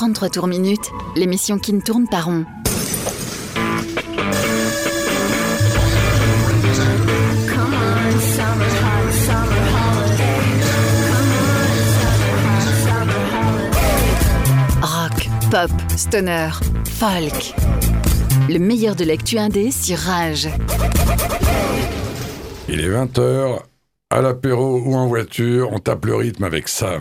33 tours minutes, l'émission qui ne tourne pas rond. Rock, pop, stoner, folk. Le meilleur de l'actu indé sur Rage. Il est 20h, à l'apéro ou en voiture, on tape le rythme avec ça.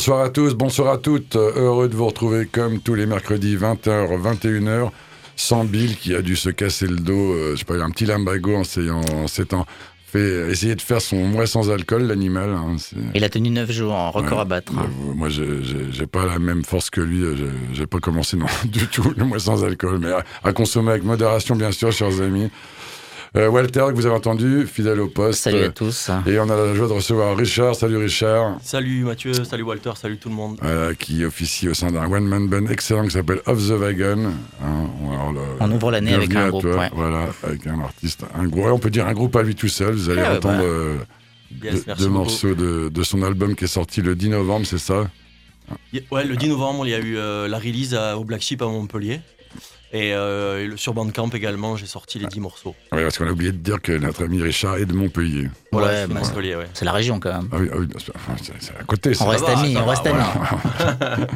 Bonsoir à tous, bonsoir à toutes. Heureux de vous retrouver comme tous les mercredis 20h, 21h. Sans Bill qui a dû se casser le dos, euh, je sais pas, un petit limbago en s'étant fait essayer de faire son mois sans alcool, l'animal. hein, Il a tenu 9 jours en record Ouais. à battre. hein. Euh, Moi, j'ai- pas la même force que lui. euh, j'ai- J'ai pas commencé non, du tout le mois sans alcool, mais à, à consommer avec modération, bien sûr, chers amis. Euh, Walter, que vous avez entendu, fidèle au poste. Salut à tous. Et on a la joie de recevoir Richard. Salut Richard. Salut Mathieu, salut Walter, salut tout le monde. Voilà, qui officie au sein d'un one-man band excellent qui s'appelle Off the Wagon. Hein, le- On ouvre l'année avec un groupe, toi. ouais. Voilà, avec un artiste, un groupe. On peut dire un groupe à lui tout seul. Vous allez Ah entendre bah. euh, Yes, deux, morceaux de, de son album qui est sorti le 10 novembre, c'est ça? Ouais, le 10 novembre, il y a eu euh, la release à- au Black Sheep à Montpellier. Et euh, sur Bandcamp également, j'ai sorti les 10 morceaux. Oui, parce qu'on a oublié de dire que notre ami Richard est de Montpellier. Voilà, Ouais, bah, ouais. C'est la région quand même. Ah oui, ah oui, c'est à côté. ça. On reste va, amis, ça on reste amis.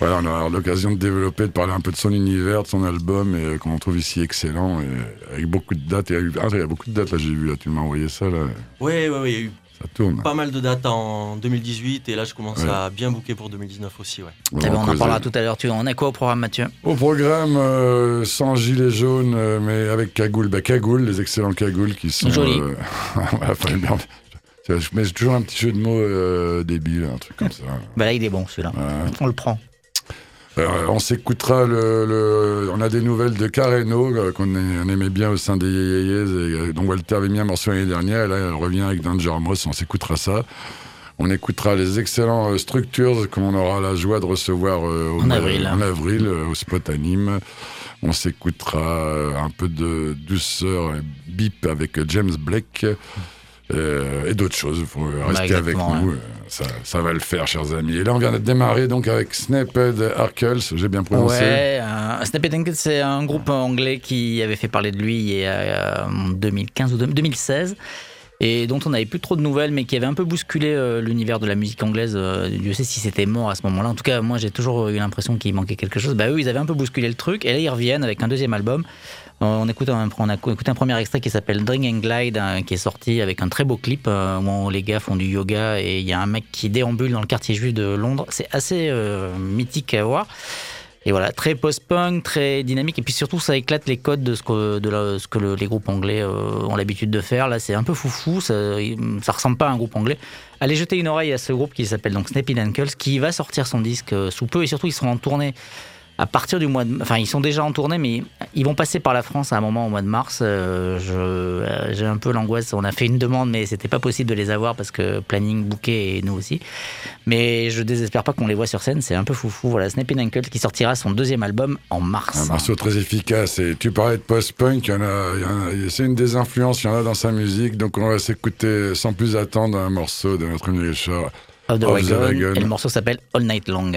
Voilà, on aura l'occasion de développer, de parler un peu de son univers, de son album, et euh, qu'on trouve ici excellent, et avec beaucoup de dates. Il y a, eu, ah, il y a beaucoup de dates, là, j'ai vu, là, tu m'as envoyé ça, là, Ouais, ouais, ouais, il y a eu ça tourne. pas mal de dates en 2018 et là, je commence Ouais. à bien booker pour 2019 aussi, ouais. On Eh ben, on en parlera tout à l'heure. Tu on a quoi au programme, Mathieu? Au programme, euh, sans gilet jaune, euh, mais avec cagoule. Bah, cagoule, les excellents cagoules qui sont. Joli. euh, Je mets toujours un petit jeu de mots euh, débile, un truc comme ça. Bah là, il est bon celui-là. On le prend. Euh, on s'écoutera le, le- On a des nouvelles de Carreno euh, qu'on aimait bien au sein des Yeyeyes et euh, dont Walter avait mis un morceau l'année dernière. Et là, elle revient avec Danger Mouse. On s'écoutera ça. On écoutera les excellents euh, Structures qu'on aura la joie de recevoir euh, au En avril. en avril, euh, au spot à Nîmes. On s'écoutera un peu de douceur bip avec James Blake. et d'autres choses, il faut rester avec exactement, nous, euh, ça, va le faire, chers amis. Et là, on vient de démarrer donc avec Snaped Arkels, j'ai bien prononcé. Ouais, euh, Snappy Dunkett, c'est un groupe anglais qui avait fait parler de lui euh, en 2015 ou 2016 et dont on n'avait plus trop de nouvelles, mais qui avait un peu bousculé euh, l'univers de la musique anglaise. Euh, Dieu sait si c'était mort à ce moment-là. En tout cas, moi, j'ai toujours eu l'impression qu'il manquait quelque chose. Bah, eux, ils avaient un peu bousculé le truc, et là, ils reviennent avec un deuxième album. Euh, On, écoute un, a écouté un premier extrait qui s'appelle Drink and Glide, hein, qui est sorti avec un très beau clip euh, où les gars font du yoga et il y a un mec qui déambule dans le quartier juif de Londres. C'est assez euh, mythique à voir. Et voilà, très post-punk, très dynamique. Et puis surtout, ça éclate les codes de ce que, les groupes anglais euh, ont l'habitude de faire. Là, c'est un peu foufou. Ça, ça ressemble pas à un groupe anglais. Allez jeter une oreille à ce groupe qui s'appelle donc Snappy Ankles, qui va sortir son disque euh, sous peu. Et surtout, ils seront en tournée à partir du mois de... Enfin, ils sont déjà en tournée, mais ils vont passer par la France à un moment au mois de mars. Euh, je- euh, J'ai un peu l'angoisse. On a fait une demande, mais c'était pas possible de les avoir parce que planning, bouquet et nous aussi. Mais je désespère pas qu'on les voit sur scène. C'est un peu foufou. Voilà, Snappy Ankles qui sortira son deuxième album en mars. Un morceau très efficace. Et tu parlais de post-punk, il y en a, il y en a- c'est une des influences, il y en a dans sa musique. Donc on va s'écouter sans plus attendre un morceau de notre ami Richard. Of the Of the Wagon. Wagon. Et le morceau s'appelle All Night Long.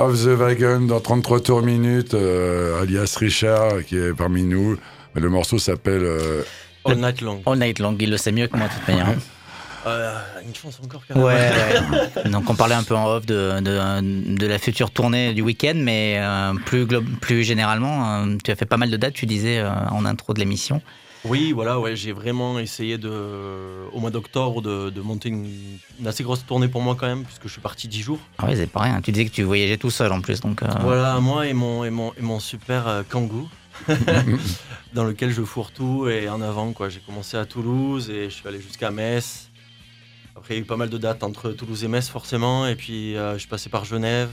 Off the Wagon dans 33 tours minutes, euh, alias Richard qui est parmi nous. Le morceau s'appelle euh, All Night Long. All Night Long, il le sait mieux que moi de toute manière. Euh, une chance encore quand même. Ouais, ouais. Donc on parlait un peu en off de, de, de la future tournée du week-end, mais euh, plus, plus généralement, euh, tu as fait pas mal de dates, tu disais euh, en intro de l'émission. Oui, voilà, ouais, j'ai vraiment essayé de, au mois d'octobre de, de monter une, une assez grosse tournée pour moi quand même, puisque je suis parti 10 jours. Ah ouais, c'est pas rien. Tu disais que tu voyageais tout seul en plus, donc. euh, Voilà, moi et mon, et mon, et mon super euh, Kangoo, dans lequel je fourre tout et en avant. quoi. J'ai commencé à Toulouse et je suis allé jusqu'à Metz. Après, il y a eu pas mal de dates entre Toulouse et Metz, forcément. Et puis, euh, je suis passé par Genève.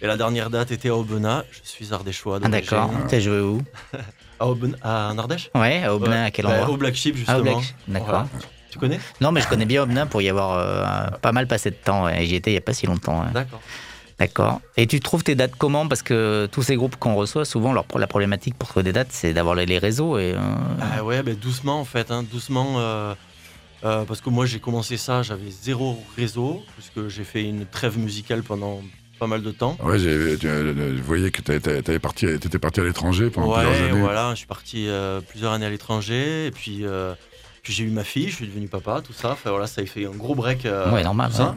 Et la dernière date était à Aubenas. Je suis ardéchois. Ah d'accord. T'as joué où? À, Aubenas, à en Ardèche Ouais, à Aubenas, Ouais. à quel Bah, endroit Au Black Sheep, Ah, au justement. Black- D'accord. Tu connais Non, mais je connais bien Aubenas pour y avoir euh, pas mal passé de temps. et J'y étais il y a pas si longtemps. D'accord. D'accord. Et tu trouves tes dates comment? Parce que tous ces groupes qu'on reçoit, souvent, leur, la problématique pour trouver des dates, c'est d'avoir les, réseaux. Et, euh, Ah ouais, ben doucement en fait, hein, doucement. euh, euh, parce que moi j'ai commencé ça, j'avais zéro réseau, puisque j'ai fait une trêve musicale pendant pas mal de temps. Ouais, j'ai- tu- euh, je voyais que tu étais parti, t'étais parti à l'étranger pendant Ouais, plusieurs années. voilà, je suis parti euh, plusieurs années à l'étranger, et puis, euh, puis j'ai eu ma fille, je suis devenu papa, tout ça. Enfin voilà, ça a fait un gros break. euh, ouais, normal. tout ça. ouais.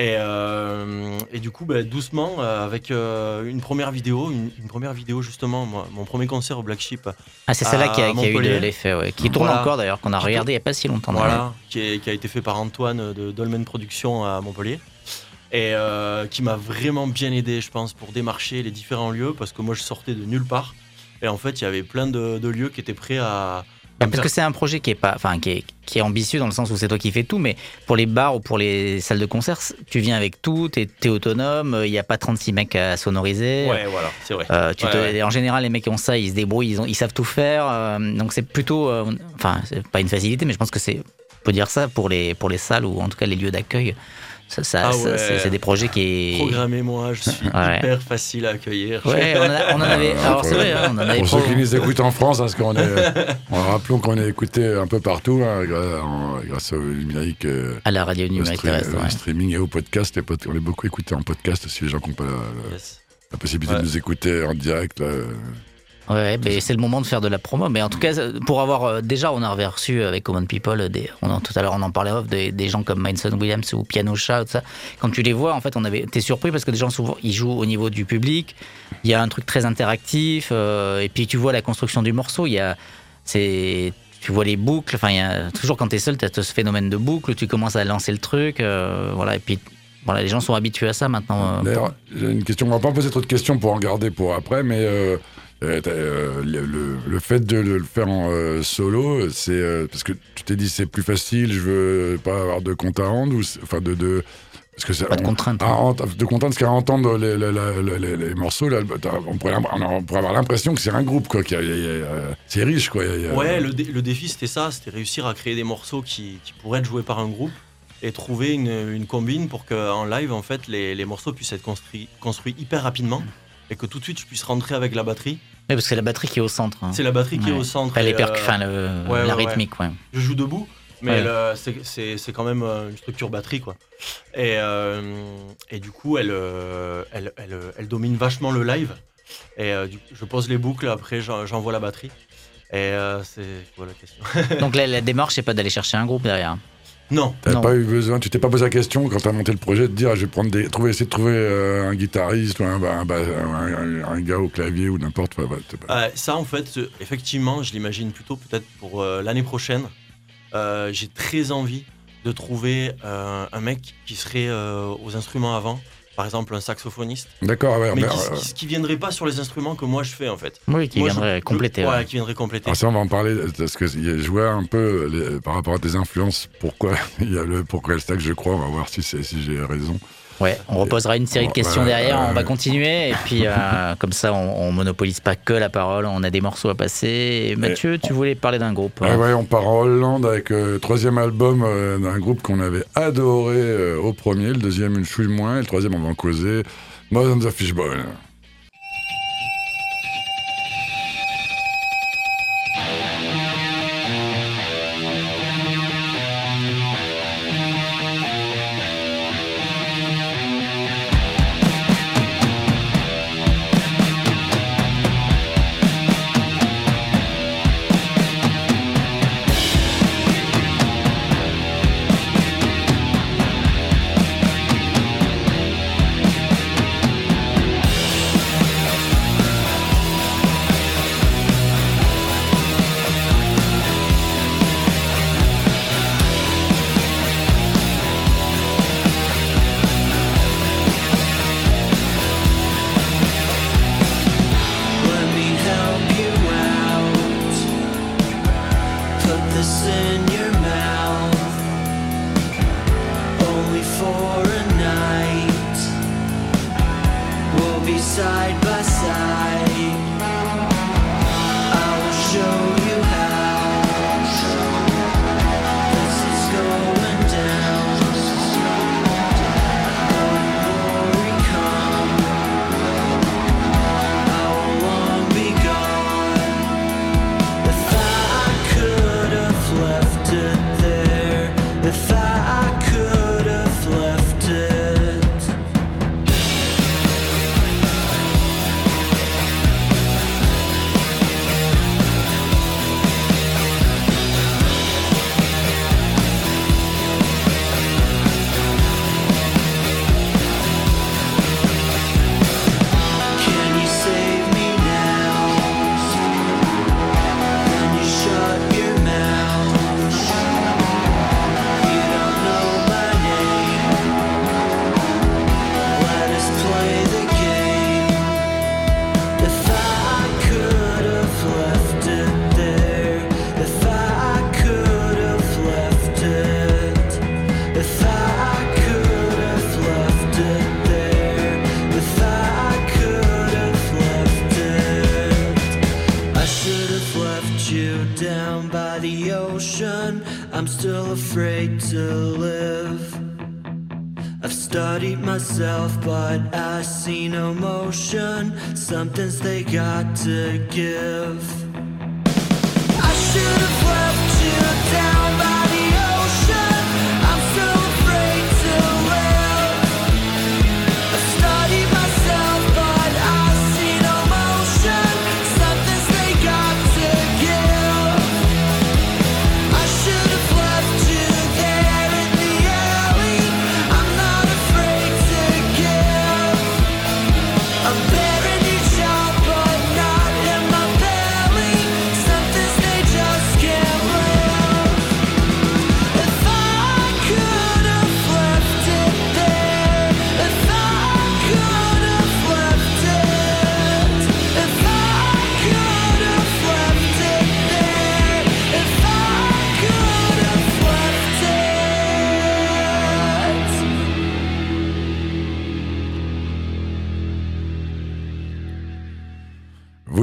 Et, euh, et du coup, ben, doucement, euh, avec euh, une première vidéo, une, une première vidéo justement, moi, mon premier concert au Black Sheep, Ah, c'est celle-là qui a, qui a eu l'effet, ouais. qui tourne Voilà. encore d'ailleurs, qu'on a regardé il n'y a pas si longtemps. Voilà, qui, est- qui a été fait par Antoine de Dolmen Productions à Montpellier. Et euh, qui m'a vraiment bien aidé, je pense, pour démarcher les différents lieux, parce que moi je sortais de nulle part. Et en fait, il y avait plein de, de lieux qui étaient prêts à. Parce que c'est un projet qui est pas, enfin qui est, qui est ambitieux dans le sens où c'est toi qui fais tout, mais pour les bars ou pour les salles de concert, tu viens avec tout, t'es es autonome, il n'y a pas 36 mecs à sonoriser. Ouais, voilà, c'est vrai. Euh, tu Ouais, te- ouais. En général, les mecs qui ont ça, ils se débrouillent, ils, ont- ils savent tout faire. euh, donc c'est plutôt, enfin, c'est pas une facilité, mais je pense que c'est, on peut dire ça pour les pour les salles ou en tout cas les lieux d'accueil. Ça, ça- Ah ouais. c'est c'est des projets qui. Programmez-moi, je suis Ouais. hyper facile à accueillir. Ouais, on, a- on en avait. Alors c'est vrai, hein, on en avait. Pour ceux qui nous écoutent en France, hein, parce qu'on est, on rappelons qu'on est écouté un peu partout, hein, grâce au numérique, euh, À la radio au, numérique terrestre. au streaming et au podcast. Les pod- on est beaucoup écouté en podcast aussi, les gens qui n'ont pas la, la- Yes. la possibilité Ouais. de nous écouter en direct. là. Ouais, mais c'est le moment de faire de la promo. Mais en tout cas, pour avoir euh, déjà, on a reçu avec Common People, des, on en- tout à l'heure on en parlait off, des, des gens comme Mindson Williams ou Piano Chat, tout ça. Quand tu les vois, en fait, on avait, t'es surpris parce que des gens souvent ils jouent au niveau du public. Il y a un truc très interactif, euh, et puis tu vois la construction du morceau. Il y a, c'est, tu vois les boucles. Enfin, y a toujours quand t'es seul, t'as ce phénomène de boucle. Tu commences à lancer le truc, euh, voilà. Et puis voilà, les gens sont habitués à ça maintenant. euh, D'ailleurs, j'ai une question, on va pas poser trop de questions pour en garder pour après, mais euh, euh, euh, le, le- le fait de le faire en euh, solo, c'est euh, parce que tu t'es dit c'est plus facile, je veux pas avoir de compte à rendre, ou enfin de, de parce que c'est pas de on- contraintes. à ent- de contrainte, parce qu'à entendre les, les- les- les- les morceaux, là, on, pourrait, on, on pourrait avoir l'impression que c'est un groupe, quoi. euh, c'est riche, quoi. il y a- il y a- Ouais, le, dé- le défi c'était ça, c'était réussir à créer des morceaux qui, qui pourraient être joués par un groupe et trouver une, une combine pour qu'en live, en fait, les, les morceaux puissent être construits, construits hyper rapidement et que tout de suite je puisse rentrer avec la batterie. Ouais, parce que c'est la batterie qui est au centre. hein. C'est la batterie qui est au centre. Enfin, les et, percus, euh, enfin, le- ouais, la ouais, rythmique, ouais. je joue debout. Mais c'est- c'est c'est quand même euh, une structure batterie, quoi. Et, euh, et du coup, elle, euh, elle, elle, euh, elle domine vachement le live. Et euh, du- je pose les boucles, après j'en- j'envoie la batterie. Et euh, c'est quoi la question Donc la, la démarche, c'est pas d'aller chercher un groupe derrière. Non, T'as pas eu besoin, tu t'es pas posé la question quand t'as monté le projet de dire je vais prendre des, trouver, essayer de trouver euh, un guitariste ou un, un, un- un- un gars au clavier ou n'importe quoi. bah, Euh, ça, en fait, euh, effectivement, je l'imagine plutôt peut-être pour euh, l'année prochaine. Euh, J'ai très envie de trouver euh, un mec qui serait euh, aux instruments avant, par exemple un saxophoniste, D'accord, ouais, mais mais, qui, euh, qui, qui viendrait pas sur les instruments que moi je fais en fait. Oui, qui Moi, viendrait je- compléter. Ouais. qui viendrait compléter. alors ça on va en parler parce que je vois un peu les- par rapport à tes influences pourquoi il y a le pourquoi le stack je crois on va voir si si j'ai raison. Ouais, on reposera une série de questions ouais, derrière, on va continuer et puis euh, comme ça on, on monopolise pas que la parole, on a des morceaux à passer. Et Mathieu, tu voulais parler d'un groupe Ouais, ouais, on part en Hollande avec euh, le troisième album euh, d'un groupe qu'on avait adoré euh, au premier, le deuxième une chouille moins, et le troisième on va en causer. Mode on the Fishbone.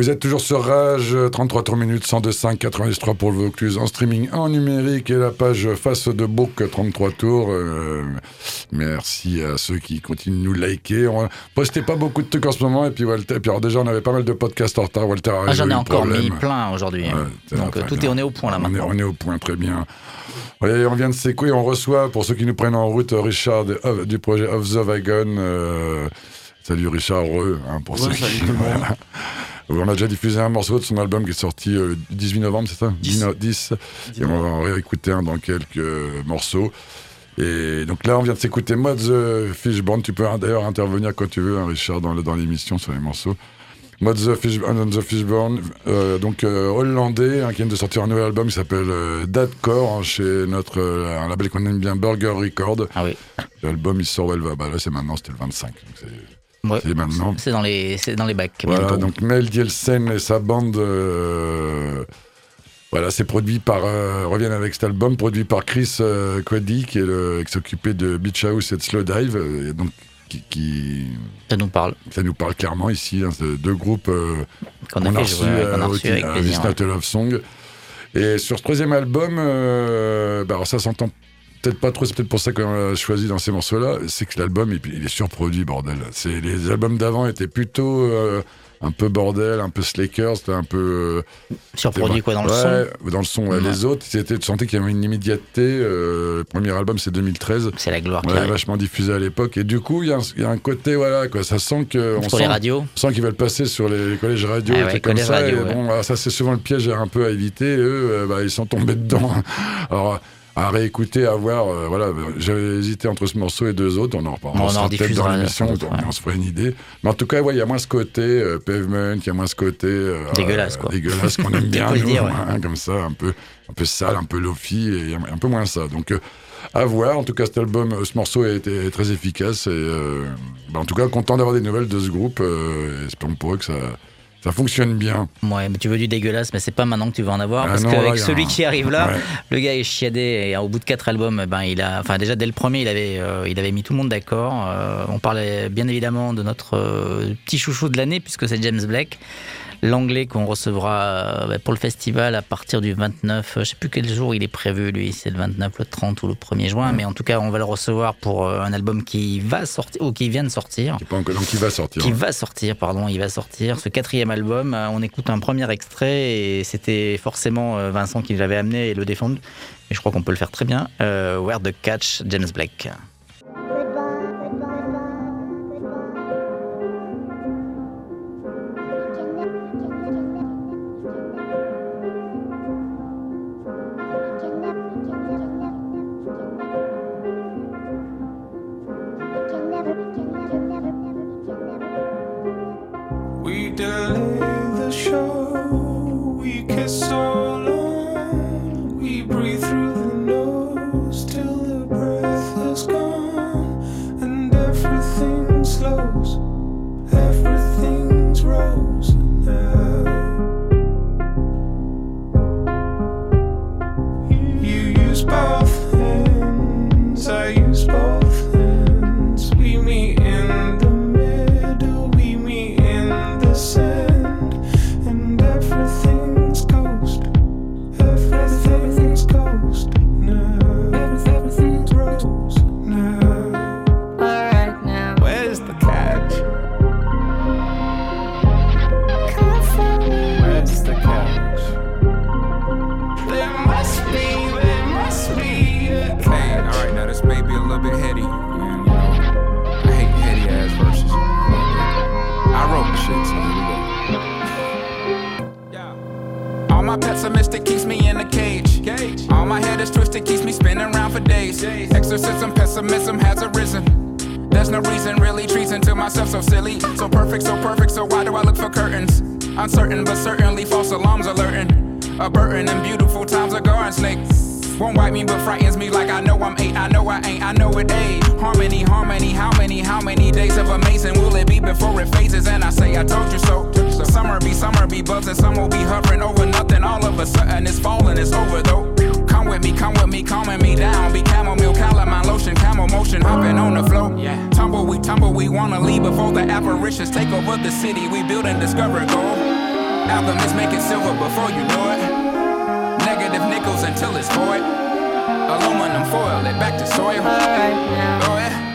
Vous êtes toujours sur Rage, 33 tours minutes, 102.5, 93 pour le Vaucluse, en streaming, en numérique, et la page face de Book, 33 tours. Euh, merci à ceux qui continuent de nous liker. On postait pas beaucoup de trucs en ce moment, et puis Walter, et puis alors déjà, on avait pas mal de podcasts en retard. Walter a Ah, J'en ai encore problème. mis plein aujourd'hui. Ouais, Donc tout est, on est au point là On est, maintenant. on est au point, très bien. Ouais, on vient de s'écouter, on reçoit, pour ceux qui nous prennent en route, Richard du projet Of the Wagon. euh, salut Richard, heureux. hein, pour Ouais, ceux salut qui... On a déjà diffusé un morceau de son album qui est sorti euh, le 18 novembre, c'est ça 10. no- 10. Et on va en réécouter un dans quelques euh, morceaux. Et donc là, on vient de s'écouter Mod the Fishbone. Tu peux hein, d'ailleurs intervenir quand tu veux, hein, Richard, dans, dans l'émission sur les morceaux. Mod the, Fish, on the Fishbone, euh, donc euh, hollandais, hein, qui vient de sortir un nouvel album qui s'appelle euh, Dadcore, hein, chez notre euh, un label qu'on aime bien, Burger Record. Ah oui. L'album, il sort, elle va, bah là, c'est maintenant, c'était le 25. donc c'est- Ouais. c'est maintenant. C'est dans les, c'est dans les bacs. Voilà, bientôt. donc Mel Dielsen et sa bande. euh, voilà, c'est produit par. euh, reviennent avec cet album, produit par Chris euh, Quaddy, qui est le- qui s'occupait de Beach House et de Slow Dive. euh, et donc, qui, qui- Ça nous parle. ça nous parle clairement ici. hein, deux groupes euh, Qu'on a, reçus euh, à a Love Song. Et sur ce troisième album, euh, bah alors ça s'entend peut-être pas trop, c'est peut-être pour ça qu'on l'a choisi dans ces morceaux-là, c'est que l'album, il, il est surproduit, bordel. C'est, les albums d'avant étaient plutôt euh, un peu bordel, un peu slacker, c'était un peu... euh, Surproduit quoi dans le son Dans le son, ouais. Les autres, c'était, tu sentais qu'il y avait une immédiateté. euh, le premier album, c'est 2013. C'est la gloire vachement diffusé à l'époque. Et du coup, il y, a un- il y a un côté, voilà, quoi. Ça sent que. On Sur les sent, radios. on sent qu'ils veulent passer sur les, les collèges radio, Ah et comme collèges ça. radio, et ouais. bon, alors ça, c'est souvent le piège un peu à éviter. Eux, bah, ils sont tombés dedans. Alors, à réécouter, à voir, euh, voilà, j'avais hésité entre ce morceau et deux autres. On en reparlera On en peut-être dans l'émission, on, ouais. on se ferait une idée. Mais en tout cas, ouais, il y a moins ce côté euh, pavement, il y a moins ce côté euh, Dégueulasse, quoi. dégueulasse qu'on aime bien, Faut le nous, dire, ouais. hein, comme ça, un peu, un peu sale, un peu lofi, et un peu moins ça. Donc, euh, à voir. En tout cas, cet album, ce morceau a été très efficace. Et bah, en tout cas, content d'avoir des nouvelles de ce groupe. Espérons pour eux que ça, ça fonctionne bien. Ouais, mais tu veux du dégueulasse, mais c'est pas maintenant que tu vas en avoir. Ah parce qu'avec celui un- qui arrive là, Ouais. le gars est chiadé et au bout de quatre albums, ben, il a, enfin déjà dès le premier, il avait, euh, il avait mis tout le monde d'accord. Euh, on parlait bien évidemment de notre euh, petit chouchou de l'année puisque c'est James Blake, l'anglais qu'on recevra euh, bah, pour le festival à partir du 29. euh, Je sais plus quel jour il est prévu lui, c'est le 29, le 30 ou le 1er juin, mais en tout cas on va le recevoir pour euh, un album qui va sortir ou qui vient de sortir. Qui donc, il va sortir. Qui va sortir, pardon, il va sortir. Ce quatrième album, on écoute un premier extrait et c'était forcément Vincent qui l'avait amené et le défendu. Mais je crois qu'on peut le faire très bien. Euh, Where the Catch, James Blake. Buzzing, some will be hovering over nothing. All of a sudden it's falling, it's over though. Come with me, come with me, calming me down. Be chamomile, calamine lotion, camel motion, hopping on the flow. Yeah. Tumble, we tumble, we wanna leave before the apparitions take over the city. We build and discover gold. Alchemists make it silver before you know it. Negative nickels until it's void. Aluminum foil it back to soil. Oh, yeah.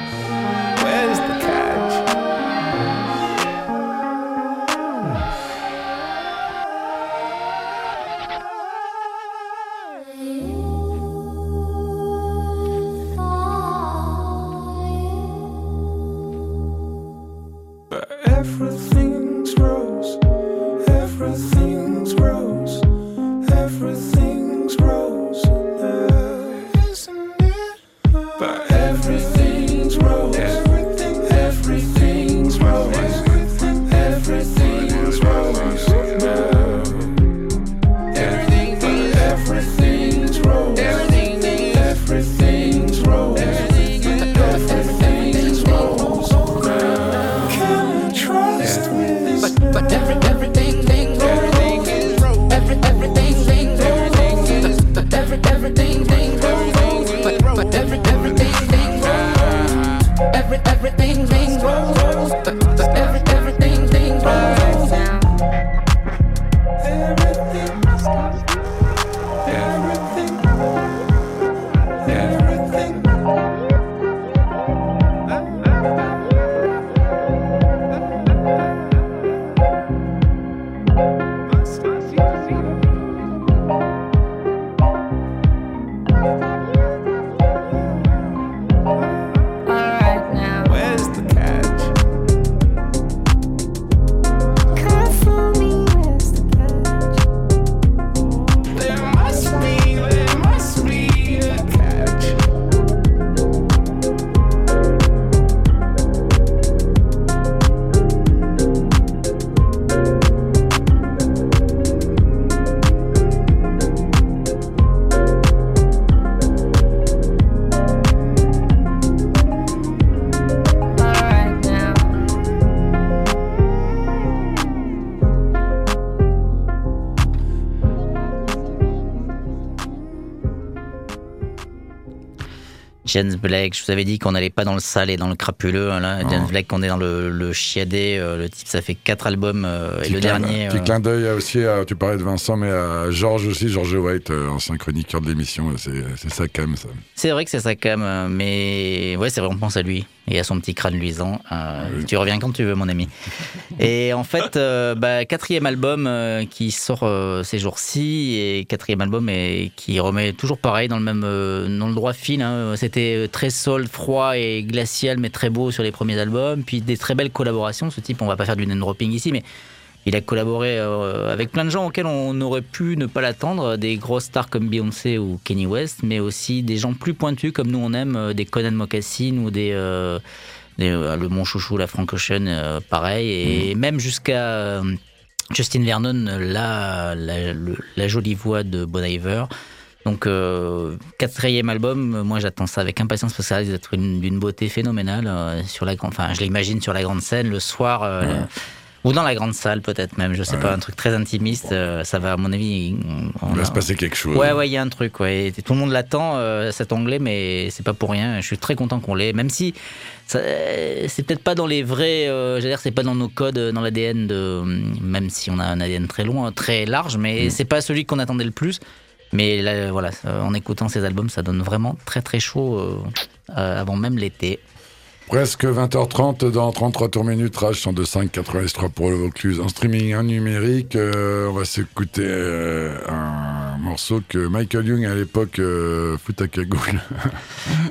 Thank you. James Blake, je vous avais dit qu'on n'allait pas dans le sale et dans le crapuleux. hein, là. James Blake, on est dans le, le chiadé. euh, le type, ça fait quatre albums. euh, et le clin- dernier. Petit euh, clin d'œil aussi, à- tu parlais de Vincent, mais à Georges aussi, Georges White, ancien chroniqueur de l'émission. C'est quand même, ça. C'est vrai que c'est sa cam, mais ouais, c'est vrai, on pense à lui et à son petit crâne luisant. Euh, Oui. Tu reviens quand tu veux, mon ami. et en fait, euh, bah, quatrième album euh, qui sort ces jours-ci et quatrième album et qui remet toujours pareil dans le même dans le droit fil. hein. C'était très sol, froid et glacial, mais très beau sur les premiers albums. Puis des très belles collaborations. Ce type, on va pas faire du name dropping ici, mais il a collaboré euh, avec plein de gens auxquels on aurait pu ne pas l'attendre, des grosses stars comme Beyoncé ou Kanye West, mais aussi des gens plus pointus comme nous on aime, euh, des Conan Mocassin ou des, euh, des, euh, le Mon Chouchou, la Frank Ocean, euh, pareil, et même jusqu'à Justin Vernon, la, la, jolie voix de Bon Iver. Donc, euh, quatrième album, moi j'attends ça avec impatience parce que ça risque d'être une- d'une beauté phénoménale. euh, sur la, grande- enfin, je l'imagine sur la grande scène le soir, euh, ou dans la grande salle peut-être même, je sais Ouais. pas, un truc très intimiste. euh, ça va, à mon avis. on Il va a- se passer quelque chose. Ouais, ouais, il y a un truc, ouais. Tout le monde l'attend, euh, cet anglais, mais c'est pas pour rien. Je suis très content qu'on l'ait, même si euh, c'est peut-être pas dans les vrais. J'allais dire, c'est pas dans nos codes, dans l'ADN de. Même si on a un ADN très loin, très large, mais Mm. c'est pas celui qu'on attendait le plus. Mais là, voilà, en écoutant ces albums, ça donne vraiment très très chaud avant même l'été. Presque 20h30 dans 33 tours minutes, Rage 102.5, 83 pour le Vaucluse. En streaming, en numérique, euh, on va s'écouter euh, un morceau que Michael Young à l'époque euh, fout à cagoule.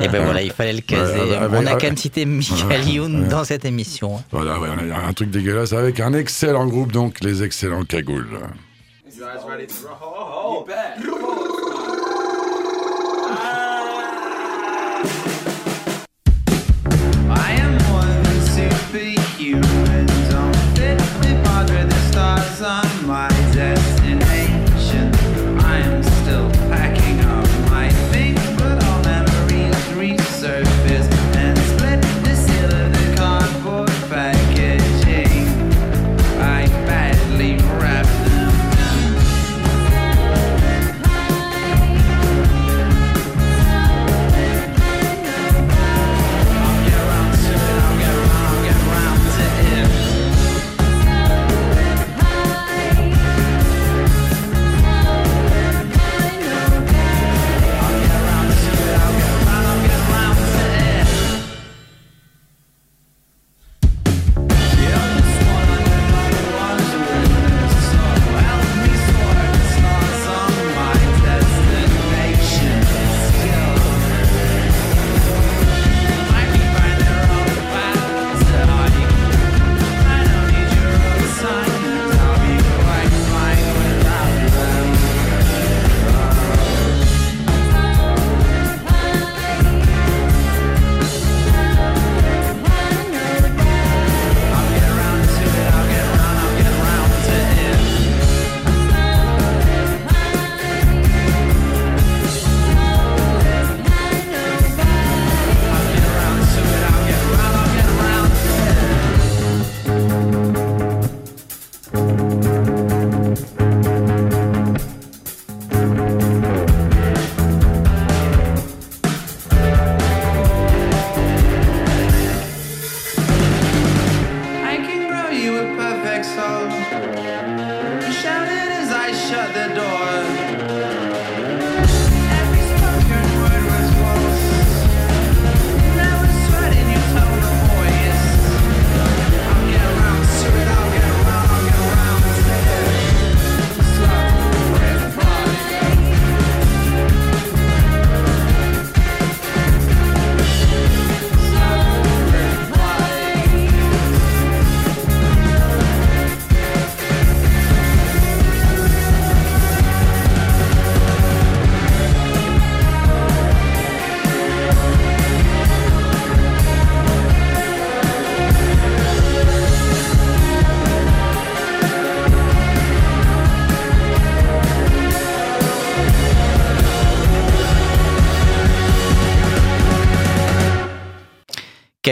Et ben voilà, il fallait le caser. Ouais, avec- on a quand même cité Michael Ouais, Youn ouais. dans cette émission. voilà, ouais, on a un truc dégueulasse avec un excellent groupe, donc les excellents cagoules. I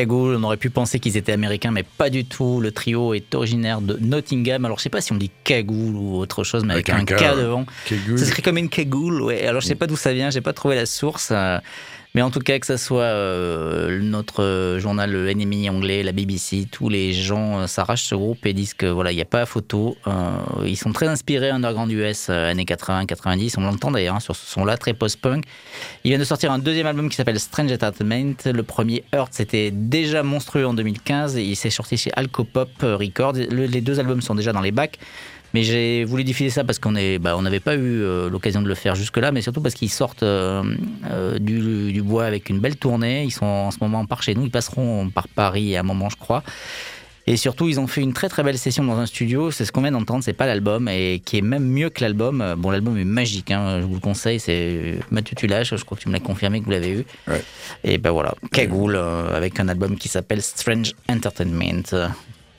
On aurait pu penser qu'ils étaient américains, mais pas du tout. Le trio est originaire de Nottingham. Alors je sais pas si on dit Cagoule ou autre chose, mais avec, Avec un K, devant. Cagoule. Ce serait comme une cagoule, ouais. Alors je sais pas d'où ça vient, j'ai pas trouvé la source. Mais en tout cas, que ce soit euh, notre euh, journal le NMI anglais, la BBC, tous les gens euh, s'arrachent ce groupe et disent que voilà, il n'y a pas photo. Ils sont très inspirés underground US années 80-90. On l'entend d'ailleurs hein, sur ce son-là, très post-punk. Ils viennent de sortir un deuxième album qui s'appelle Strange Entertainment. Le premier Earth, c'était déjà monstrueux en 2015 et il s'est sorti chez Alcopop Records. Le- les deux albums sont déjà dans les bacs. Mais j'ai voulu diffuser ça parce qu'on bah, n'avait pas eu euh, l'occasion de le faire jusque-là, mais surtout parce qu'ils sortent euh, euh, du, du bois avec une belle tournée. Ils sont en ce moment par chez nous. Ils passeront par Paris à un moment, je crois. Et surtout, ils ont fait une très très belle session dans un studio. C'est ce qu'on vient d'entendre, c'est pas l'album, et qui est même mieux que l'album. Bon, l'album est magique, hein, je vous le conseille. C'est Mathieu Tulache, je crois que tu me l'as confirmé que vous l'avez eu. Ouais. Et ben voilà, Cagoule, avec un album qui s'appelle Strange Entertainment.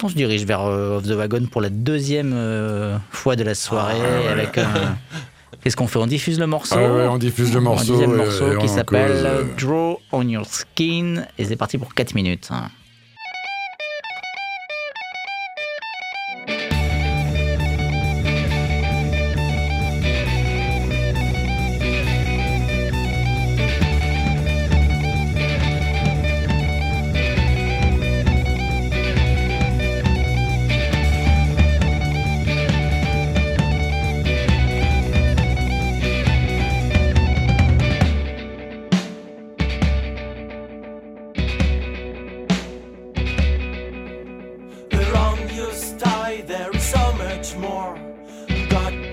Euh, On se dirige vers euh, Off the Wagon pour la deuxième euh, fois de la soirée. avec un- Qu'est-ce qu'on fait? On diffuse le morceau? Ah ouais, on diffuse le morceau. Un dixième et- morceau et qui s'appelle euh, Draw on Your Skin. Et c'est parti pour 4 minutes.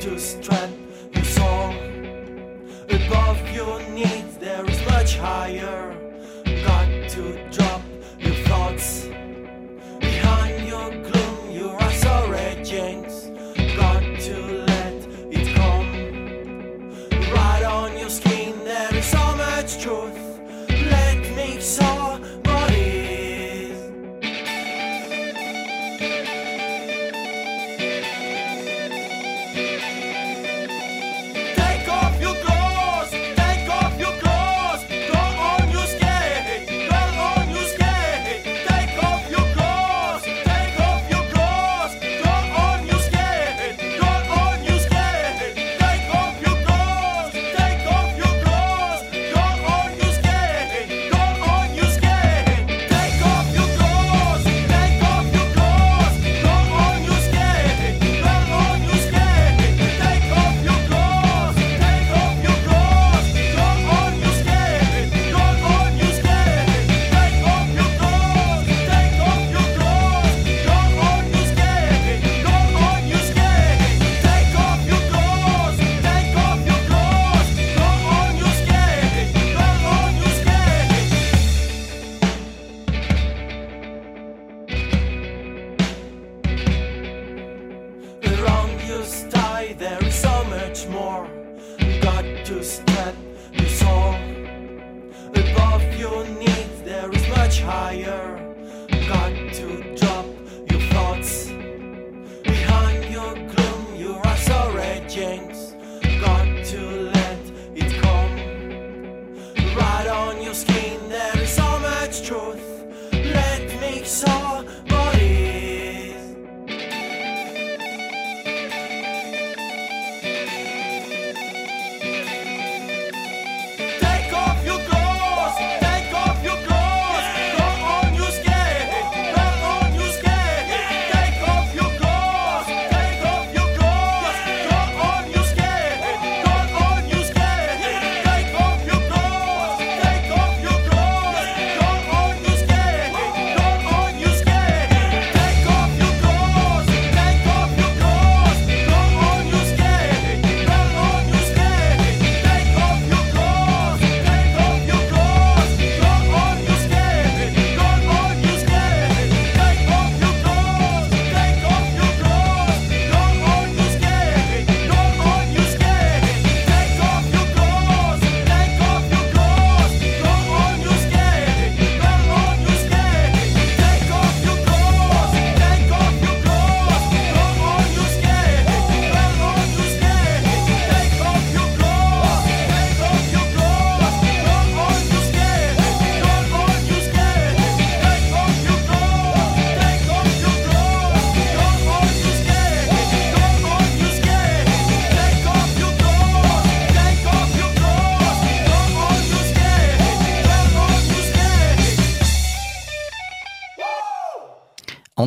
To strap your soul. Above your needs there is much higher. Got to drop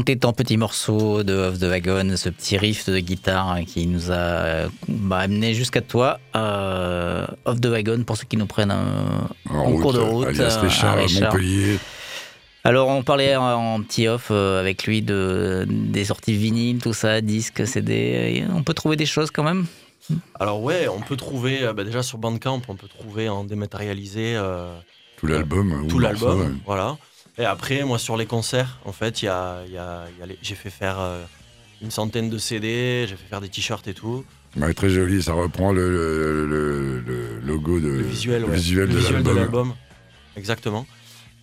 En tétant petit morceau de Off the Wagon, ce petit riff de guitare qui nous a bah, amené jusqu'à toi. Euh, Off the Wagon, pour ceux qui nous prennent euh, en, cours de route. Alias euh, Richard, à à Richard. Montpellier. Alors, on parlait en, en petit off euh, avec lui de, des sorties vinyles, tout ça, disques, CD. On peut trouver des choses quand même? Alors ouais, on peut trouver, euh, bah, déjà sur Bandcamp, on peut trouver en dématérialisé euh, Tout l'album. ou tout l'album. ouais. Voilà. Et après, moi sur les concerts, en fait, il y a, y a- il y a les- j'ai fait faire euh, une centaine de CD, j'ai fait faire des t-shirts et tout. Ouais, très joli, ça reprend le, le- le- le logo de Le visuel, le ouais. visuel de l'album. Exactement.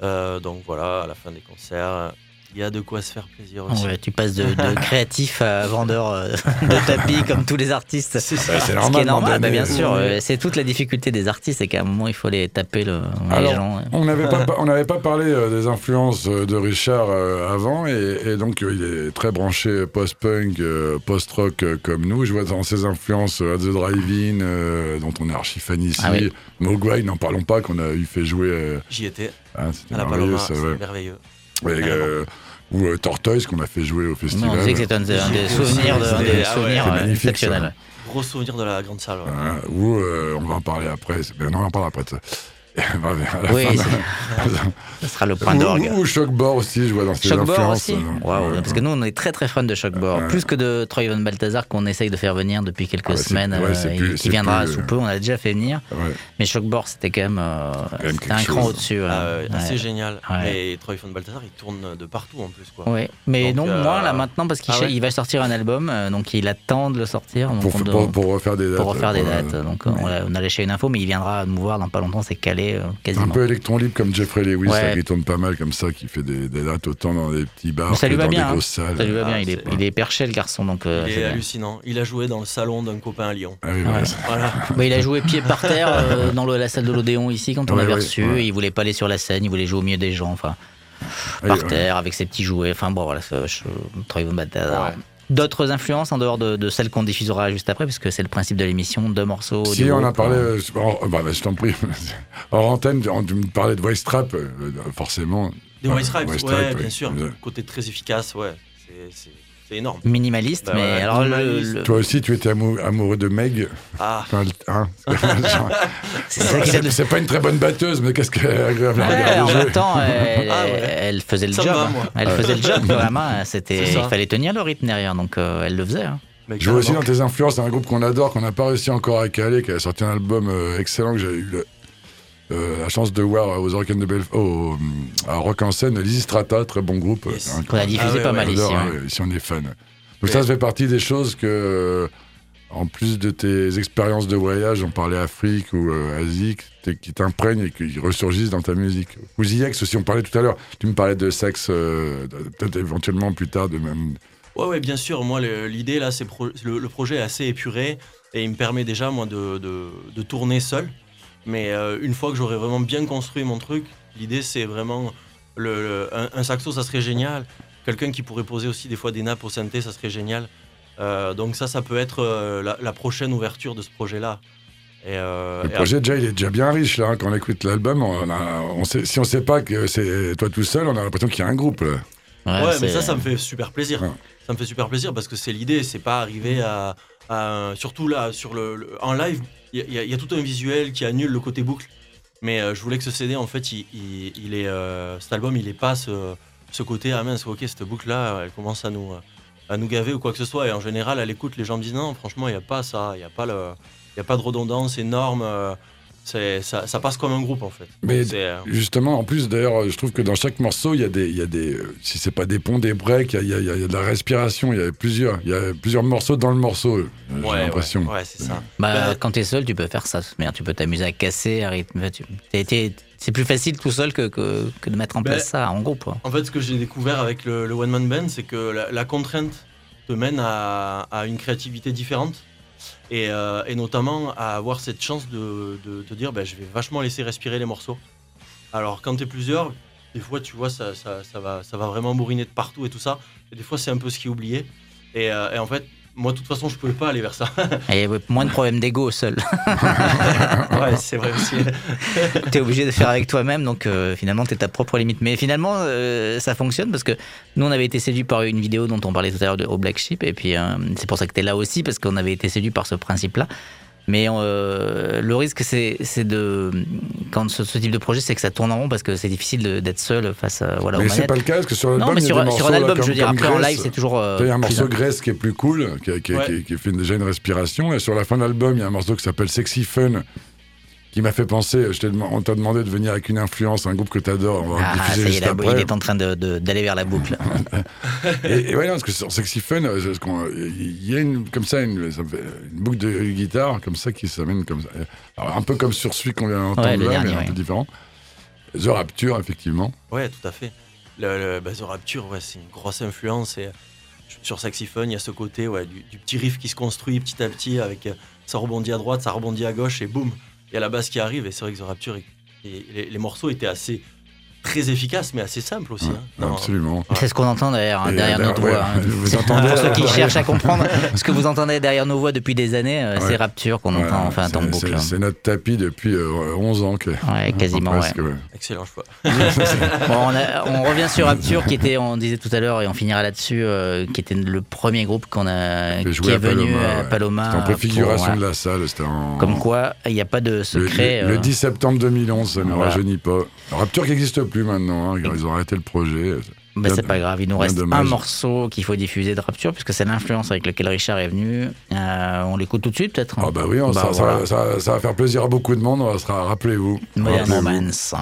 Euh, donc voilà, à la fin des concerts, il y a de quoi se faire plaisir aussi. Ouais, Tu passes de, de créatif à vendeur euh, de tapis comme tous les artistes. C'est c'est Ce qui normal. est normal, bah, moment bien sûr. euh, C'est toute la difficulté des artistes, c'est qu'à un moment, il faut les taper le, les gens. On n'avait pas, on n'avait pas parlé euh, des influences euh, de Richard euh, avant, et, et donc euh, il est très branché post-punk, euh, post-rock euh, comme nous. Je vois dans ses influences euh, At the Drive-In, euh, dont on est archi fan ici. Ah oui. Mogwai, n'en parlons pas, qu'on a eu fait jouer. euh, J'y étais, hein, c'était merveilleux, Ouais. Ouais, euh, ou euh, Tortoise, qu'on a fait jouer au Non, festival. on sait que c'est un, des- un des souvenirs, de, un des Ah ouais, souvenirs ça. exceptionnels. Gros souvenir de la grande salle. ouais. Hein, ou euh, on va en parler après. mais non, on en parlera après de ça. À la Oui, Ce sera le point d'orgue. Ou, ou Shockboard aussi, je vois dans ses influences. aussi euh, ouais. Parce que nous, on est très très fans de Shockboard. Ouais. Plus que de Troy Van Balthazar qu'on essaye de faire venir depuis quelques Ah bah, c'est- semaines. ouais, euh, c'est plus- qui c'est viendra plus, sous euh, peu. On a déjà fait venir. Ouais. Mais Shockboard, c'était quand même, euh, même un cran au-dessus. ouais. Ah, ouais, Ouais. C'est génial. Ouais. Et Troy von Balthazar, il tourne de partout en plus. Quoi. Ouais, mais Donc, non, euh, moins là maintenant parce qu'il ah il va sortir un album, euh, donc il attend de le sortir. Donc Pour, on refaire des dates. pour refaire des dates. Donc on a, on a lâché une info, mais il viendra nous voir dans pas longtemps, c'est calé euh, Un peu électron libre comme Jeffrey Lewis, Ouais. là, qui tourne pas mal comme ça, qui fait des, des dates autant dans des petits bars que dans bien, des hein. grosses salles. Ça lui va bien, Ah, il, est, c'est- il est perché le garçon, donc euh, Il c'est est hallucinant. Il a joué dans le salon d'un copain à Lyon. Ah oui, Ouais. ouais. Voilà. Bah, il a joué pied par terre euh, dans le- la salle de l'Odéon ici quand on Ouais, l'avait ouais, reçu. ouais. Il voulait pas aller sur la scène, il voulait jouer au milieu des gens, enfin Ah, par ouais. terre avec ses petits jouets. Enfin bon, voilà, je- Troy. Ouais. D'autres influences en dehors de, de celles qu'on diffusera juste après, parce que c'est le principe de l'émission, deux morceaux. Si on a groupe, parlé, euh, euh, en- bah, bah, je t'en prie, en antenne, tu tu me parlais de Voice Trap, euh, forcément. Des Stripes, White ouais, bien sûr. Ouais. Côté très efficace, ouais. C'est- C'est c'est énorme. minimaliste, Bah mais ouais, alors le- minimaliste. le- Toi aussi, tu étais amou- amoureux de Meg. Ah, Enfin, hein, c'est pas une très bonne batteuse, mais qu'est-ce qu'elle est agréable à Ouais, en regarder même temps, elle, Ah ouais. elle faisait le Ça job. va. Elle Ouais. faisait le job vraiment. C'était, C'est ça. il fallait tenir le rythme derrière, donc euh, elle le faisait. hein. mais Je vois aussi dans tes influences un groupe qu'on adore, qu'on n'a pas réussi encore à caler, qui a sorti un album euh, excellent que j'ai eu le- euh, la chance de voir aux Orcanes de Belfort, au, à Rock en scène, Lizzy Strata, très bon groupe. Yes. hein, Qu'on a diffusé Ah ouais, pas ouais, mal on ici. adore, hein. hein, on est fan. Donc ça, ça fait partie des choses que, euh, en plus de tes expériences de voyage, on parlait Afrique ou euh, Asie, qui t'imprègnent et qui ressurgissent dans ta musique. Ou ZX aussi, on parlait tout à l'heure. Tu me parlais de sexe, euh, peut-être éventuellement plus tard, de même. Ouais, ouais, bien sûr. Moi, l'idée là, c'est pro- le, le projet est assez épuré et il me permet déjà moi de, de- de tourner seul. Mais euh, une fois que j'aurai vraiment bien construit mon truc, l'idée c'est vraiment le, le- un, un saxo, ça serait génial. Quelqu'un qui pourrait poser aussi des fois des nappes au synthé, ça serait génial. Euh, donc ça, ça peut être euh, la, la prochaine ouverture de ce projet-là. Et, euh, Le et projet, déjà, il est déjà bien riche, là. hein. Quand on écoute l'album, on a- on sait, si on sait pas que c'est toi tout seul, on a l'impression qu'il y a un groupe, là. Ouais, mais ça, ça me fait super plaisir. Ouais. Ça me fait super plaisir parce que c'est l'idée, c'est pas arriver à, à- surtout là sur le, le- en live, il y a- tout un visuel qui annule le côté boucle. Mais euh, je voulais que ce CD, en fait, il, est, euh, cet album, il est pas ce, ce côté ah mince, ok, cette boucle là, elle commence à nous à nous gaver ou quoi que ce soit. Et en général, à l'écoute, les gens me disent non, franchement, il y a pas ça, il y a pas le, y a pas de redondance énorme. Ça, ça passe comme un groupe en fait. Mais euh, justement, en plus, d'ailleurs, je trouve que dans chaque morceau, il y a des, il y a des euh, si c'est pas des ponts, des breaks, il y a, il y a- il y a de la respiration, il y a plusieurs, il y a plusieurs morceaux dans le morceau, euh, j'ai ouais, l'impression. ouais, ouais, c'est ça. Bah, Bah, quand t'es seul, tu peux faire ça. Mais tu peux t'amuser à casser, à rythme. C'est plus facile tout seul que, que, que de mettre en Ben, place ça en groupe. En fait, ce que j'ai découvert avec le, le One Man Band, c'est que la, la contrainte te mène à, à une créativité différente et, euh, et notamment à avoir cette chance de, dire ben, je vais vachement laisser respirer les morceaux. Alors, quand tu plusieurs, des fois, tu vois, ça, va, vraiment bourriner de partout et tout ça. Et des fois, c'est un peu ce qui est oublié. Et, euh, et en fait, moi, de toute façon, je pouvais pas aller vers ça. Et moins de problèmes d'ego seul. ouais, c'est vrai aussi. tu es obligé de faire avec toi-même, donc euh, finalement, tu es ta propre limite. Mais finalement, euh, ça fonctionne parce que nous, on avait été séduits par une vidéo dont on parlait tout à l'heure de au Black Sheep, et puis euh, c'est pour ça que tu es là aussi, parce qu'on avait été séduits par ce principe-là. Mais euh, le risque, c'est de. Quand ce, ce type de projet, c'est que ça tourne en rond parce que c'est difficile d'être seul face à, voilà, aux Mais c'est pas le cas, parce que sur l'album, Non, mais il y a sur, des sur morceaux, un là, album, comme- je veux dire, après en live, c'est toujours. euh, Il y a un morceau Grèce qui est plus cool, qui, qui- Ouais. qui- qui fait déjà une respiration. Et sur la fin de l'album, il y a un morceau qui s'appelle Sexy Fun, qui m'a fait penser. je on t'a demandé de venir avec une influence, un groupe que t'adores. On va le Ah, diffuser ça y est, juste là, après. il est en train d'aller de, vers la boucle. Et, et ouais, non, parce que sur Sexy Fun, euh, il y a une, comme ça une, ça me fait une boucle de guitare comme ça qui s'amène comme ça. Alors, un peu comme sur celui qu'on vient d'entendre Ouais, là, dernier, mais un peu différent. The Rapture, effectivement. Ouais, tout à fait. Le, le bah, The Rapture, ouais, c'est une grosse influence. Et, euh, sur Saxophone, il y a ce côté ouais, du, du petit riff qui se construit petit à petit, avec euh, ça rebondit à droite, ça rebondit à gauche, et boum, il y a la basse qui arrive. Et c'est vrai que The Rapture, les morceaux étaient assez très efficaces, mais assez simples aussi. hein. Non, absolument. C'est ce qu'on entend derrière, Et, derrière euh, notre ouais, voix. hein. Vous entendez Pour ceux qui cherchent à comprendre ce que vous entendez derrière nos voix depuis des années, euh, Ouais. c'est Rapture qu'on Voilà, entend enfin en c'est- boucle. c'est- C'est notre tapis depuis euh, 11 ans. que- Ouais, quasiment, presque. Excellent choix. Bon, on, a- on revient sur Rapture, qui était, on disait tout à l'heure, et on finira là-dessus, euh, qui était le premier groupe qu'on a, qui est à venu Paloma, à. Paloma. C'était en préfiguration pour, de la salle. En. Comme quoi, il n'y a pas de secret. le- le euh, 10 septembre 2011, ça ne rajeunit pas. Rapture qui n'existe plus maintenant, hein, ils ont arrêté le projet. bah, c'est pas grave, il nous reste dommage. un morceau qu'il faut diffuser de Rapture, puisque c'est l'influence avec laquelle Richard est venu. Euh, on l'écoute tout de suite, peut-être Ah bah oui, on- Bah, ça, ça- voilà. ça- ça va faire plaisir à beaucoup de monde, on sera, rappelez-vous. Modern. Romance.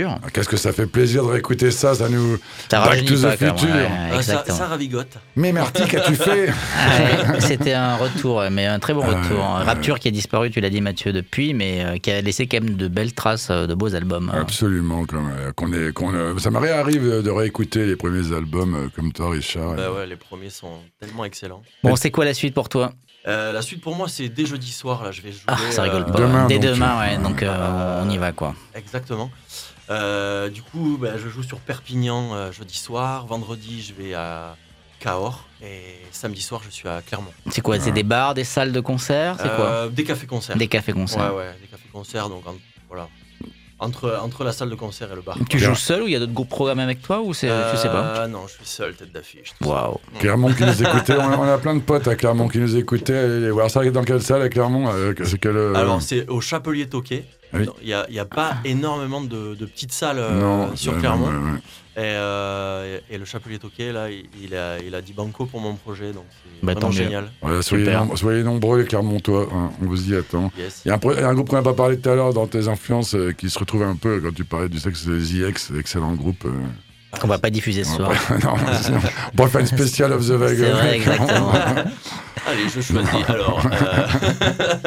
Ah, Qu'est-ce que ça fait plaisir de réécouter ça, ça nous... Ça Back to the pas, ouais, Ah, ça, ravigote. Mais Marty, qu'as-tu fait Ah ouais, C'était un retour, mais un très bon Ouais, retour. Rapture qui a disparu, tu l'as dit Mathieu, depuis, mais euh, qui a laissé quand même de belles traces euh, de beaux albums. hein. Absolument. Qu'on est, qu'on, euh, ça m'arrive de réécouter les premiers albums euh, comme toi, Richard. Bah ouais, les premiers sont tellement excellents. Bon, c'est quoi la suite pour toi? Euh, la suite pour moi, c'est dès jeudi soir. Là, je vais jouer. Ah, ça rigole euh, pas. demain, Dès donc, demain, euh, ouais, donc euh, on y va quoi. Exactement. Euh, du coup, bah, je joue sur Perpignan euh, jeudi soir. Vendredi, je vais à Cahors. Et samedi soir, je suis à Clermont. C'est quoi C'est des bars, des salles de concert C'est quoi Euh, Des cafés-concerts. Des cafés-concerts. Ouais, ouais, des cafés-concerts. Donc, en- voilà. Entre, entre la salle de concert et le bar. Tu joues seul ou il y a d'autres groupes programmés avec toi ou c'est je sais pas Euh, Non, je suis seul, tête d'affiche. tout ça. Waouh. Clermont qui nous écoutait, on a, on a plein de potes à Clermont qui nous écoutaient. Allez voir ça dans quelle salle à Clermont euh, C'est quel euh, Alors, c'est au Chapelier Toquet. Oui. Il n'y a, il y a pas énormément de, de petites salles euh, non sur Clermont. ouais, ouais. Et, euh, et le Chapelier Toquet, là, il, a, il a dit banco pour mon projet. Donc, c'est Bah, vraiment génial. Voilà, soyez, nom- soyez nombreux les Clermontois, hein, on vous y attend. Yes. Il y, a un pro- il y a un groupe qu'on n'a pas parlé tout à l'heure dans tes influences euh, qui se retrouve un peu quand tu parlais du sexe des IX, excellent groupe. euh. Qu'on va pas diffuser ce On soir. non, sinon, on pourrait faire une spéciale of the Vague. C'est vrai, exactement. Allez, je choisis. Alors, euh,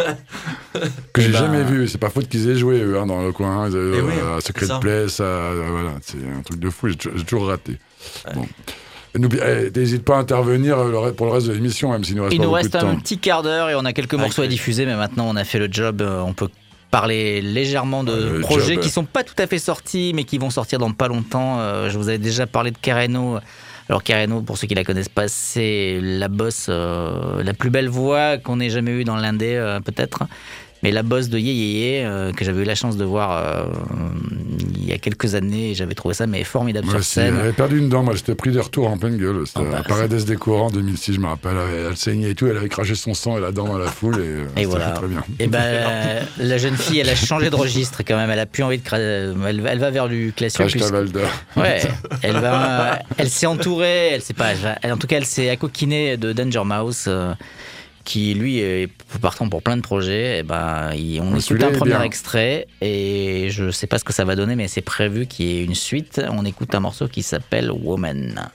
que j'ai Eh ben- jamais vu. C'est pas faute qu'ils aient joué eux, hein, dans le coin. Ils avaient, Eh oui, euh, à Secret. Place, à- euh, voilà, c'est un truc de fou. J'ai toujours- j'ai raté. Bon. N'oublie- eh, N'hésite pas à intervenir euh, pour le reste de l'émission, même s'il nous reste Il pas nous reste de temps. un petit quart d'heure et on a quelques Avec morceaux à diffuser, mais maintenant on a fait le job. euh, On peut parler légèrement de Euh, le projets job. qui sont pas tout à fait sortis, mais qui vont sortir dans pas longtemps. Euh, Je vous avais déjà parlé de Carreno. Alors Carreno, pour ceux qui la connaissent pas, c'est la boss, euh, la plus belle voix qu'on ait jamais eue dans l'indé, euh, peut-être. Mais la boss de Yé Yé euh, que j'avais eu la chance de voir euh, il y a quelques années, j'avais trouvé ça mais formidable Moi sur scène. elle avait perdu une dent, moi j'étais pris des retours en pleine gueule. C'était Ah bah, à Paredes des Courants 2006, je me rappelle. Elle, elle saignait et tout, elle avait craché son sang et la dent dans la foule. Et, euh, Et voilà. très bien. Et ben, la jeune fille, elle a changé de registre quand même. Elle a plus envie de. cra- Elle, va- elle va vers du classique. Crash Cavalda. Ouais, elle va, elle s'est entourée, elle sait pas, en tout cas, elle s'est accoquinée de Danger Mouse, euh, qui lui est partant pour plein de projets. Et ben, il- on écoute un est premier bien. extrait et je sais pas ce que ça va donner, mais c'est prévu qu'il y ait une suite. On écoute un morceau qui s'appelle Woman.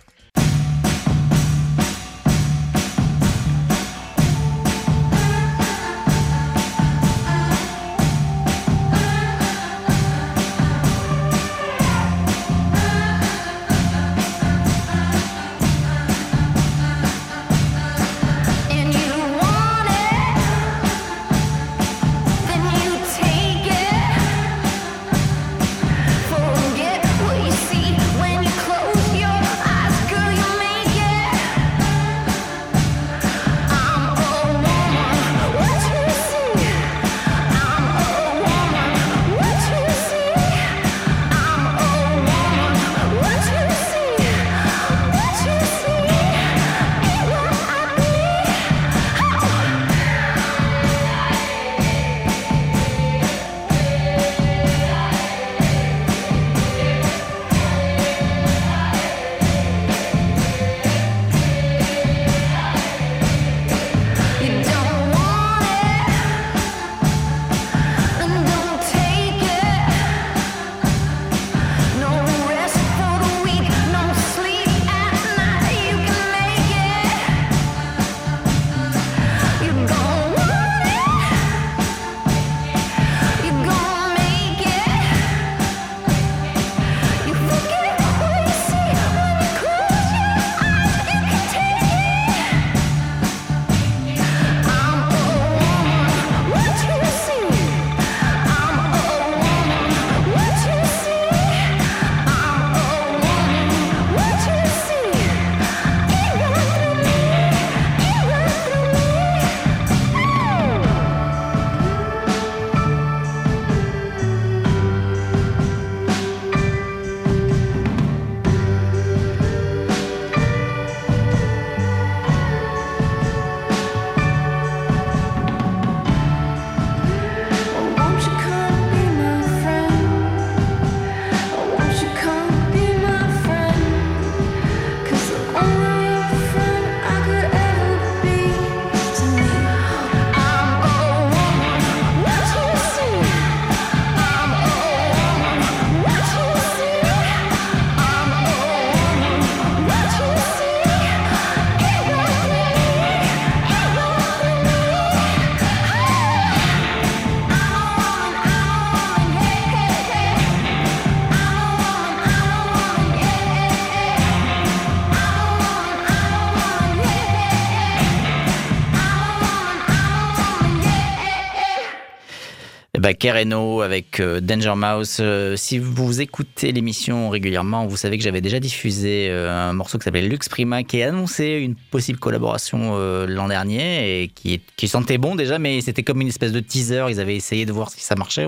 Avec euh, Danger Mouse. Euh, si vous écoutez l'émission régulièrement, vous savez que j'avais déjà diffusé euh, un morceau qui s'appelait Lux Prima qui annonçait une possible collaboration l'an dernier et qui, sentait bon déjà, mais c'était comme une espèce de teaser. Ils avaient essayé de voir si ça marchait.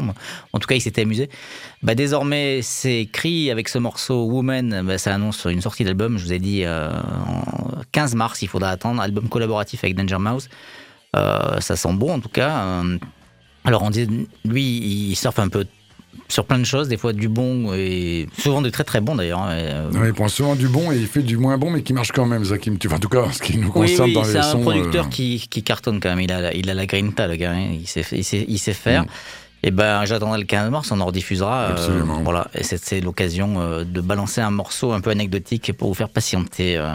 En tout cas, ils s'étaient amusés. Bah, désormais, c'est écrit avec ce morceau Woman. Bah, ça annonce une sortie d'album. Je vous ai dit euh, en 15 mars, il faudra attendre. Album collaboratif avec Danger Mouse. Ça sent bon en tout cas. Alors on dit, lui, il surfe un peu sur plein de choses, des fois du bon et souvent de très très bon d'ailleurs. hein, euh, Non, il prend souvent du bon et il fait du moins bon, mais qui marche quand même, Zakim. Enfin, en tout cas, ce qui nous concerne oui, dans les c'est un sons. producteur euh, qui, qui cartonne quand même. Il a, la- il a la grinta, le gars. hein. Il sait, il sait, il sait faire. Mm. Et ben, j'attendrai le 15 mars, on en rediffusera. euh, Absolument. voilà. Et c'est, l'occasion de balancer un morceau un peu anecdotique pour vous faire patienter. euh.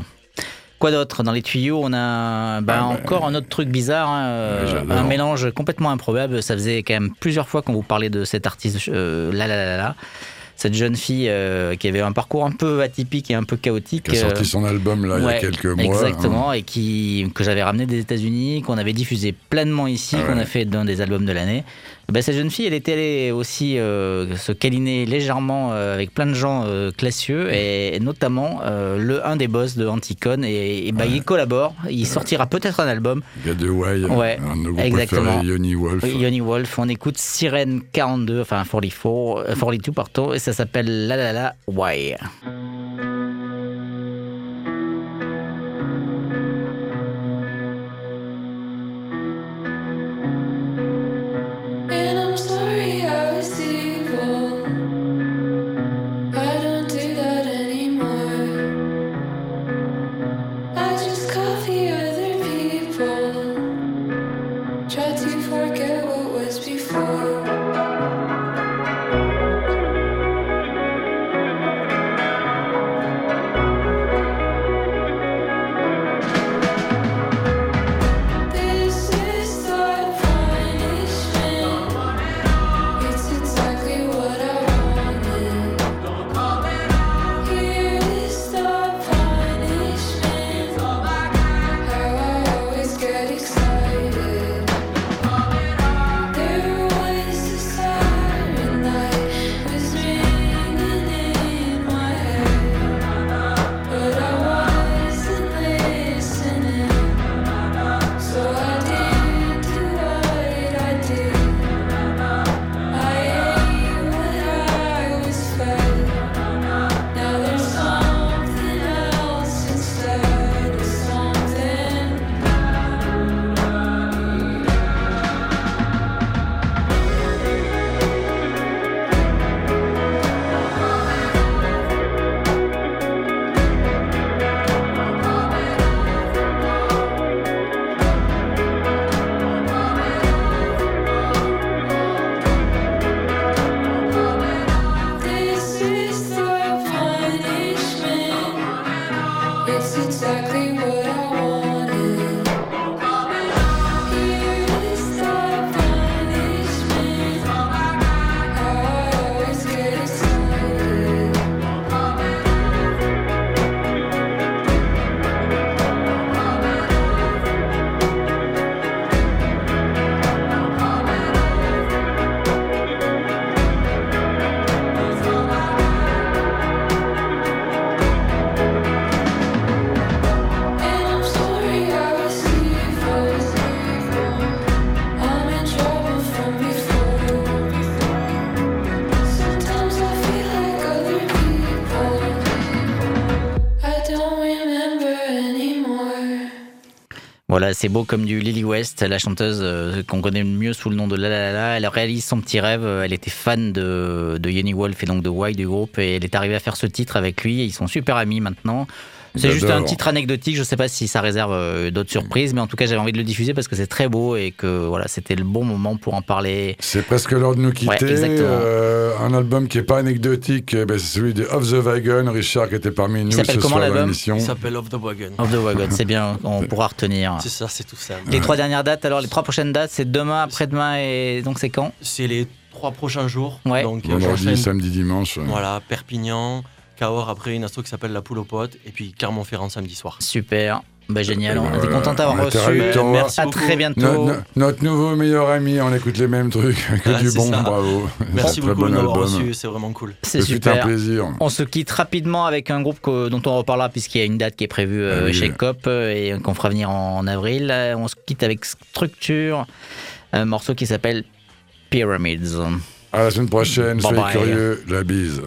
Quoi d'autre Dans les tuyaux, on a ben, Ah, encore un autre truc bizarre, hein, euh, Ouais, j'adore. un mélange complètement improbable. Ça faisait quand même plusieurs fois qu'on vous parlait de cet artiste euh, là, là, là, là. Cette jeune fille euh, qui avait un parcours un peu atypique et un peu chaotique. qui a sorti euh, son album là, il y a quelques mois. hein. Exactement, et qui, que j'avais ramené des États-Unis, qu'on avait diffusé pleinement ici, Ah qu'on ouais. a fait dans des albums de l'année. Ben, cette jeune fille, elle était allée aussi euh, se câliner légèrement euh, avec plein de gens euh, classieux, et, notamment le un des boss de Anticon. Et, et ben, il collabore, il sortira peut-être un album. Il y a de Why, Ouais, un groupes exactement. Yoni Wolf. Yoni Wolf, on écoute Sirène 42, enfin 44, euh, 42 pardon, et ça s'appelle La La La Why. C'est beau comme du Lily West, la chanteuse euh, qu'on connaît mieux sous le nom de La La. Elle réalise son petit rêve. euh, Elle était fan de, de Wolf et donc de Why du groupe. Et elle est arrivée à faire ce titre avec lui. Ils sont super amis maintenant. C'est juste un titre anecdotique. Je sais pas si ça réserve euh, d'autres surprises, mais en tout cas, j'avais envie de le diffuser parce que c'est très beau et que voilà, c'était le bon moment pour en parler. C'est presque l'heure de nous quitter. Ouais. Euh, un album qui est pas anecdotique, eh ben, c'est celui de Off the Wagon. Richard qui était parmi nous s'appelle ce comment, soir à l'album l'émission. Il s'appelle Off the Wagon. Off the Wagon, c'est bien, on pourra retenir. C'est ça, c'est tout ça. Les trois dernières dates, alors les trois prochaines dates, c'est demain, après-demain et donc c'est quand? C'est les trois prochains jours. Ouais. Donc, Vendredi, samedi, dimanche. Voilà, Perpignan, Cahors après une asso qui s'appelle La Poule aux Potes, et puis Clermont-Ferrand samedi soir. Super. Bah, génial, on est Voilà. content d'avoir était reçu. Merci À beaucoup. très bientôt. No- no- notre nouveau meilleur ami, on écoute les mêmes trucs, que Ah, du bon, ça. bravo. Merci Très beaucoup bon de reçu, c'est vraiment cool. C'est Ce fut un super. plaisir. On se quitte rapidement avec un groupe que- dont on reparlera puisqu'il y a une date qui est prévue euh, oui. chez COP euh, et qu'on fera venir en, en avril. Euh, On se quitte avec Structure, un morceau qui s'appelle Pyramids. À la semaine prochaine, Bye soyez bye. curieux, la bise.